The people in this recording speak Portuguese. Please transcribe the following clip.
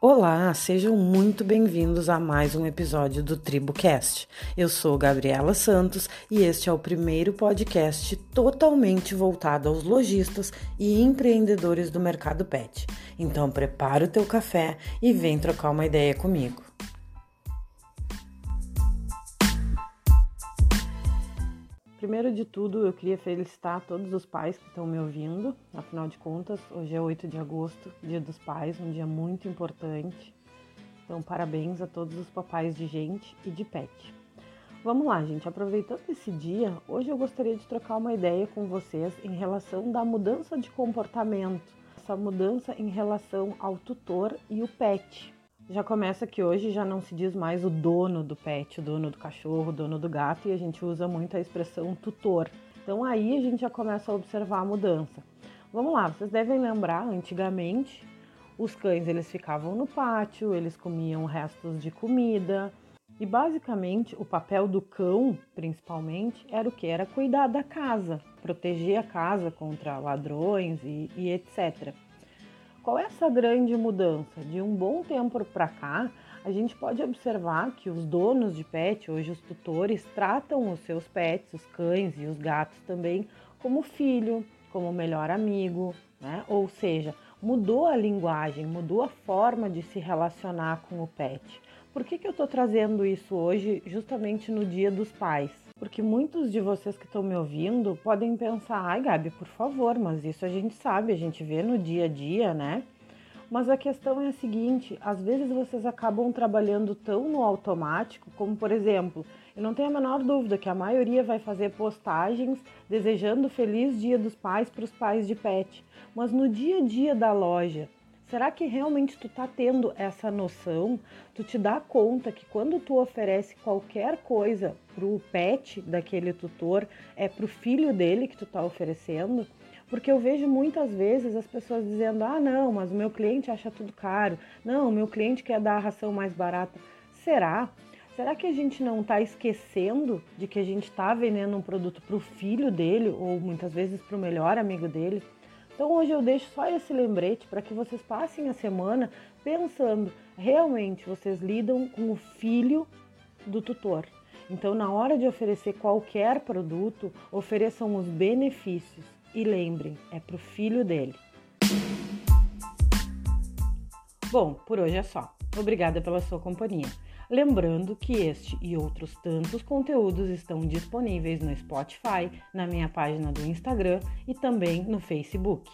Olá, sejam muito bem-vindos a mais um episódio do TribuCast. Eu sou Gabriela Santos e este é o primeiro podcast totalmente voltado aos lojistas e empreendedores do mercado pet. Então prepara o teu café e vem trocar uma ideia comigo. Primeiro de tudo, eu queria felicitar todos os pais que estão me ouvindo. Afinal de contas, hoje é 8 de agosto, Dia dos Pais, um dia muito importante. Então, parabéns a todos os papais de gente e de pet. Vamos lá, gente. Aproveitando esse dia, hoje eu gostaria de trocar uma ideia com vocês em relação da mudança de comportamento, essa mudança em relação ao tutor e o pet. Já começa que hoje já não se diz mais o dono do pet, o dono do cachorro, o dono do gato, e a gente usa muito a expressão tutor. Então aí a gente já começa a observar a mudança. Vamos lá, vocês devem lembrar, antigamente os cães eles ficavam no pátio, eles comiam restos de comida, e basicamente o papel do cão, principalmente, era o que? Era cuidar da casa, proteger a casa contra ladrões e, e etc. Qual é essa grande mudança? De um bom tempo para cá, a gente pode observar que os donos de pet, hoje os tutores, tratam os seus pets, os cães e os gatos também, como filho, como melhor amigo, né? Ou seja, mudou a linguagem, mudou a forma de se relacionar com o pet. Por que, que eu estou trazendo isso hoje, justamente no Dia dos Pais? Porque muitos de vocês que estão me ouvindo podem pensar: ai, Gabi, por favor, mas isso a gente sabe, a gente vê no dia a dia, né? Mas a questão é a seguinte: às vezes vocês acabam trabalhando tão no automático, como por exemplo, eu não tenho a menor dúvida que a maioria vai fazer postagens desejando feliz Dia dos Pais para os pais de pet, mas no dia a dia da loja, Será que realmente tu tá tendo essa noção? Tu te dá conta que quando tu oferece qualquer coisa pro pet daquele tutor, é pro filho dele que tu tá oferecendo? Porque eu vejo muitas vezes as pessoas dizendo: "Ah, não, mas o meu cliente acha tudo caro. Não, o meu cliente quer dar a ração mais barata". Será? Será que a gente não está esquecendo de que a gente está vendendo um produto para o filho dele ou muitas vezes para o melhor amigo dele? Então hoje eu deixo só esse lembrete para que vocês passem a semana pensando, realmente vocês lidam com o filho do tutor. Então na hora de oferecer qualquer produto, ofereçam os benefícios e lembrem, é para o filho dele. Bom, por hoje é só. Obrigada pela sua companhia. Lembrando que este e outros tantos conteúdos estão disponíveis no Spotify, na minha página do Instagram e também no Facebook.